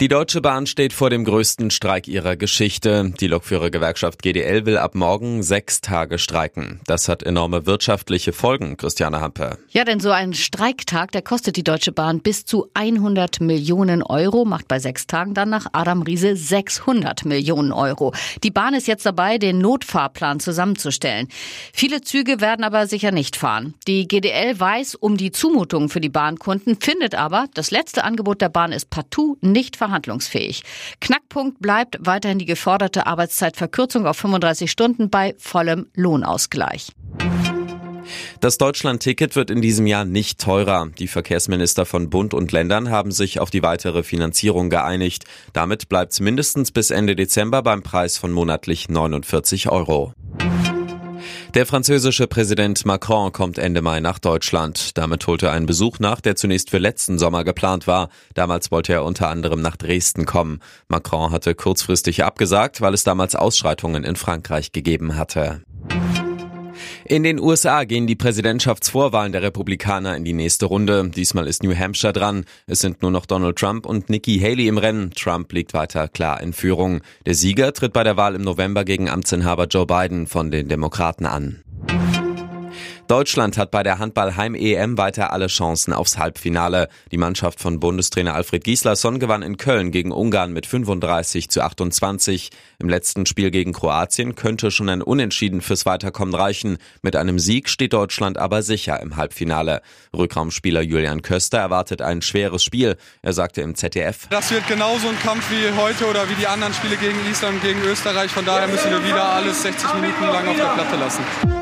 Die Deutsche Bahn steht vor dem größten Streik ihrer Geschichte. Die Lokführergewerkschaft GDL will ab morgen sechs Tage streiken. Das hat enorme wirtschaftliche Folgen, Christiane Hampe. Ja, denn so ein Streiktag, der kostet die Deutsche Bahn bis zu 100 Millionen Euro, macht bei sechs Tagen dann nach Adam Riese 600 Millionen Euro. Die Bahn ist jetzt dabei, den Notfahrplan zusammenzustellen. Viele Züge werden aber sicher nicht fahren. Die GDL weiß um die Zumutungen für die Bahnkunden, findet aber, das letzte Angebot der Bahn ist partout nicht verhandlungsfähig. Knackpunkt bleibt weiterhin die geforderte Arbeitszeitverkürzung auf 35 Stunden bei vollem Lohnausgleich. Das Deutschland-Ticket wird in diesem Jahr nicht teurer. Die Verkehrsminister von Bund und Ländern haben sich auf die weitere Finanzierung geeinigt. Damit bleibt es mindestens bis Ende Dezember beim Preis von monatlich 49 Euro. Der französische Präsident Macron kommt Ende Mai nach Deutschland. Damit holt er einen Besuch nach, der zunächst für letzten Sommer geplant war. Damals wollte er unter anderem nach Dresden kommen. Macron hatte kurzfristig abgesagt, weil es damals Ausschreitungen in Frankreich gegeben hatte. In den USA gehen die Präsidentschaftsvorwahlen der Republikaner in die nächste Runde. Diesmal ist New Hampshire dran. Es sind nur noch Donald Trump und Nikki Haley im Rennen. Trump liegt weiter klar in Führung. Der Sieger tritt bei der Wahl im November gegen Amtsinhaber Joe Biden von den Demokraten an. Deutschland hat bei der Handball-Heim-EM weiter alle Chancen aufs Halbfinale. Die Mannschaft von Bundestrainer Alfred Gislason gewann in Köln gegen Ungarn mit 35 zu 28. Im letzten Spiel gegen Kroatien könnte schon ein Unentschieden fürs Weiterkommen reichen. Mit einem Sieg steht Deutschland aber sicher im Halbfinale. Rückraumspieler Julian Köster erwartet ein schweres Spiel. Er sagte im ZDF. Das wird genauso ein Kampf wie heute oder wie die anderen Spiele gegen Island, gegen Österreich. Von daher müssen wir wieder alles 60 Minuten lang auf der Platte lassen.